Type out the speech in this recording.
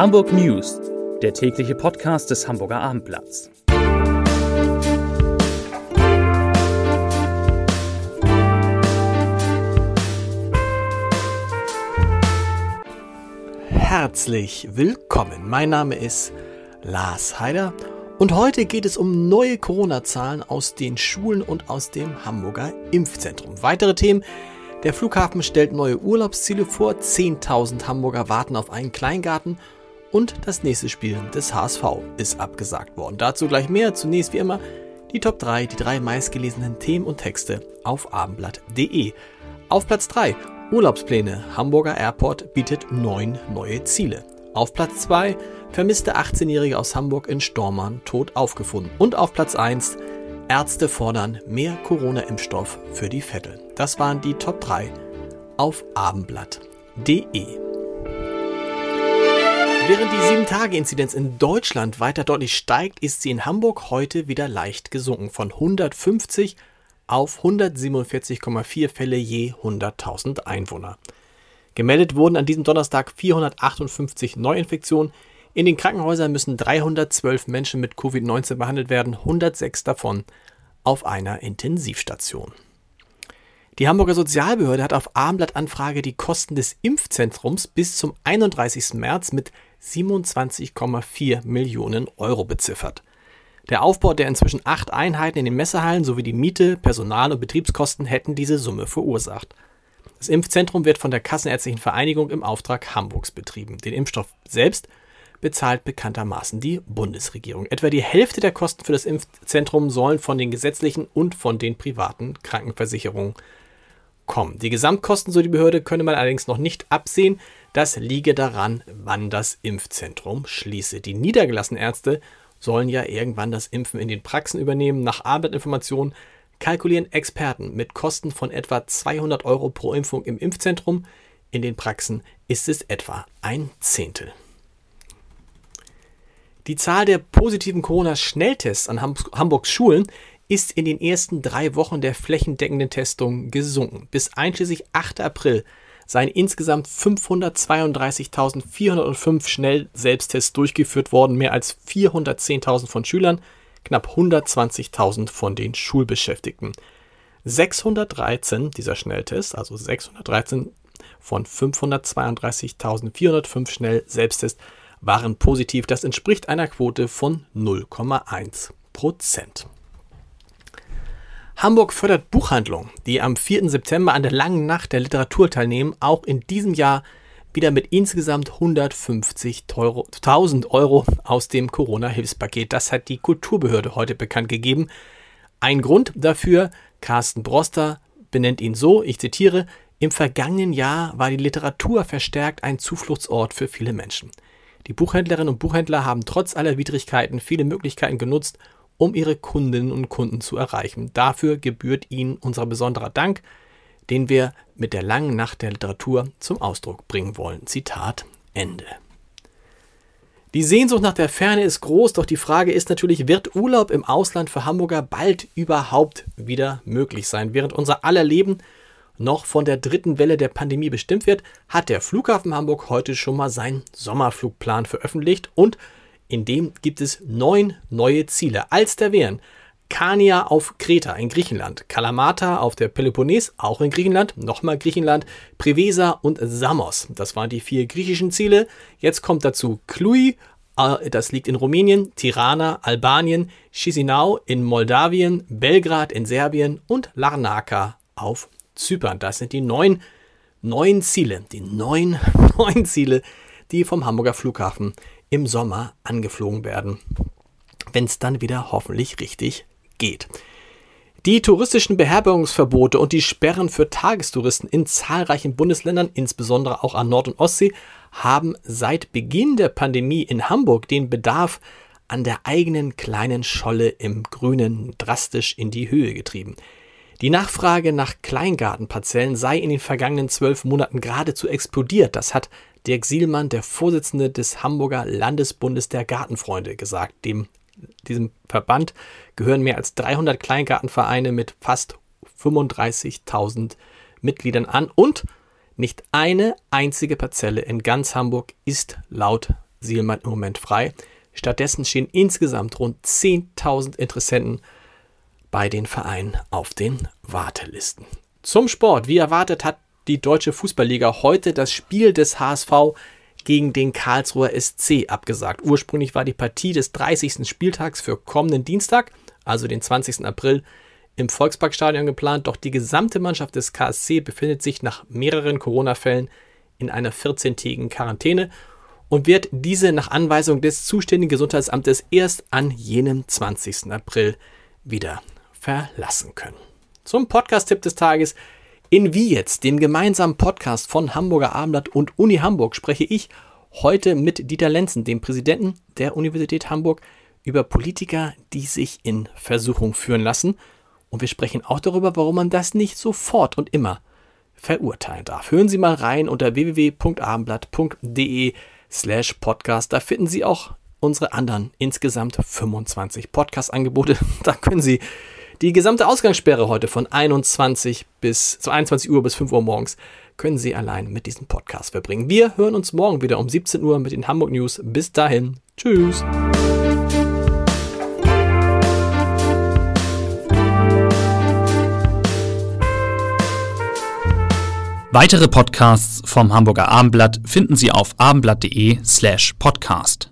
Hamburg News, der tägliche Podcast des Hamburger Abendblatts. Herzlich willkommen. Mein Name ist Lars Heider und heute geht es um neue Corona-Zahlen aus den Schulen und aus dem Hamburger Impfzentrum. Weitere Themen der Flughafen stellt neue Urlaubsziele vor, 10.000 Hamburger warten auf einen Kleingarten und das nächste Spiel des HSV ist abgesagt worden. Dazu gleich mehr. Zunächst wie immer die Top 3, die drei meistgelesenen Themen und Texte auf abendblatt.de. Auf Platz 3 Urlaubspläne. Hamburger Airport bietet neun neue Ziele. Auf Platz 2 vermisste 18-Jährige aus Hamburg in Stormann tot aufgefunden. Und auf Platz 1 Ärzte fordern mehr Corona-Impfstoff für die Vettel. Das waren die Top 3 auf abendblatt.de. Während die 7-Tage-Inzidenz in Deutschland weiter deutlich steigt, ist sie in Hamburg heute wieder leicht gesunken von 150 auf 147,4 Fälle je 100.000 Einwohner. Gemeldet wurden an diesem Donnerstag 458 Neuinfektionen. In den Krankenhäusern müssen 312 Menschen mit Covid-19 behandelt werden, 106 davon auf einer Intensivstation. Die Hamburger Sozialbehörde hat auf Abendblattanfrage die Kosten des Impfzentrums bis zum 31. März mit 27,4 Millionen Euro beziffert. Der Aufbau der inzwischen acht Einheiten in den Messehallen sowie die Miete, Personal- und Betriebskosten hätten diese Summe verursacht. Das Impfzentrum wird von der Kassenärztlichen Vereinigung im Auftrag Hamburgs betrieben. Den Impfstoff selbst bezahlt bekanntermaßen die Bundesregierung. Etwa die Hälfte der Kosten für das Impfzentrum sollen von den gesetzlichen und von den privaten Krankenversicherungen kommen. Die Gesamtkosten, so die Behörde, könne man allerdings noch nicht absehen. Das liege daran, wann das Impfzentrum schließe. Die niedergelassenen Ärzte sollen ja irgendwann das Impfen in den Praxen übernehmen. Nach Arbeitsinformationen kalkulieren Experten mit Kosten von etwa 200 Euro pro Impfung im Impfzentrum. In den Praxen ist es etwa ein Zehntel. Die Zahl der positiven Corona-Schnelltests an Hamburgs Schulen ist in den ersten drei Wochen der flächendeckenden Testung gesunken. Bis einschließlich 8. April seien insgesamt 532.405 Schnell-Selbsttests durchgeführt worden, mehr als 410.000 von Schülern, knapp 120.000 von den Schulbeschäftigten. 613 dieser Schnelltests, also 613 von 532.405 Schnell-Selbsttests, waren positiv. Das entspricht einer Quote von 0,1 Prozent. Hamburg fördert Buchhandlungen, die am 4. September an der langen Nacht der Literatur teilnehmen, auch in diesem Jahr wieder mit insgesamt 150.000 Euro aus dem Corona-Hilfspaket. Das hat die Kulturbehörde heute bekannt gegeben. Ein Grund dafür, Carsten Broster benennt ihn so, ich zitiere, im vergangenen Jahr war die Literatur verstärkt ein Zufluchtsort für viele Menschen. Die Buchhändlerinnen und Buchhändler haben trotz aller Widrigkeiten viele Möglichkeiten genutzt, um ihre Kundinnen und Kunden zu erreichen. Dafür gebührt ihnen unser besonderer Dank, den wir mit der langen Nacht der Literatur zum Ausdruck bringen wollen. Zitat Ende. Die Sehnsucht nach der Ferne ist groß, doch die Frage ist natürlich, wird Urlaub im Ausland für Hamburger bald überhaupt wieder möglich sein? Während unser aller Leben noch von der dritten Welle der Pandemie bestimmt wird, hat der Flughafen Hamburg heute schon mal seinen Sommerflugplan veröffentlicht und in dem gibt es neun neue Ziele. Als der wären Kania auf Kreta in Griechenland, Kalamata auf der Peloponnes, auch in Griechenland, nochmal Griechenland, Prevesa und Samos. Das waren die vier griechischen Ziele. Jetzt kommt dazu Cluj, äh, das liegt in Rumänien, Tirana, Albanien, Chisinau in Moldawien, Belgrad in Serbien und Larnaca auf Zypern. Das sind die neun, neun Ziele, die neun, neun Ziele, die vom Hamburger Flughafen im Sommer angeflogen werden, wenn es dann wieder hoffentlich richtig geht. Die touristischen Beherbergungsverbote und die Sperren für Tagestouristen in zahlreichen Bundesländern, insbesondere auch an Nord- und Ostsee, haben seit Beginn der Pandemie in Hamburg den Bedarf an der eigenen kleinen Scholle im Grünen drastisch in die Höhe getrieben. Die Nachfrage nach Kleingartenparzellen sei in den vergangenen zwölf Monaten geradezu explodiert. Das hat Dirk Sielmann, der Vorsitzende des Hamburger Landesbundes der Gartenfreunde, gesagt. Dem, diesem Verband gehören mehr als 300 Kleingartenvereine mit fast 35.000 Mitgliedern an und nicht eine einzige Parzelle in ganz Hamburg ist laut Sielmann im Moment frei. Stattdessen stehen insgesamt rund 10.000 Interessenten bei den Vereinen auf den Wartelisten. Zum Sport. Wie erwartet hat die Deutsche Fußballliga heute das Spiel des HSV gegen den Karlsruher SC abgesagt. Ursprünglich war die Partie des 30. Spieltags für kommenden Dienstag, also den 20. April, im Volksparkstadion geplant, doch die gesamte Mannschaft des KSC befindet sich nach mehreren Corona-Fällen in einer 14-tägigen Quarantäne und wird diese nach Anweisung des zuständigen Gesundheitsamtes erst an jenem 20. April wieder verlassen können. Zum Podcast-Tipp des Tages. In Wie jetzt, dem gemeinsamen Podcast von Hamburger Abendblatt und Uni Hamburg, spreche ich heute mit Dieter Lenzen, dem Präsidenten der Universität Hamburg, über Politiker, die sich in Versuchung führen lassen. Und wir sprechen auch darüber, warum man das nicht sofort und immer verurteilen darf. Hören Sie mal rein unter www.abendblatt.de slash podcast. Da finden Sie auch unsere anderen insgesamt 25 Podcast-Angebote. Da können Sie die gesamte Ausgangssperre heute von 21 bis zu 21 Uhr bis 5 Uhr morgens können Sie allein mit diesem Podcast verbringen. Wir hören uns morgen wieder um 17 Uhr mit den Hamburg News. Bis dahin. Tschüss. Weitere Podcasts vom Hamburger Abendblatt finden Sie auf abendblatt.de slash podcast.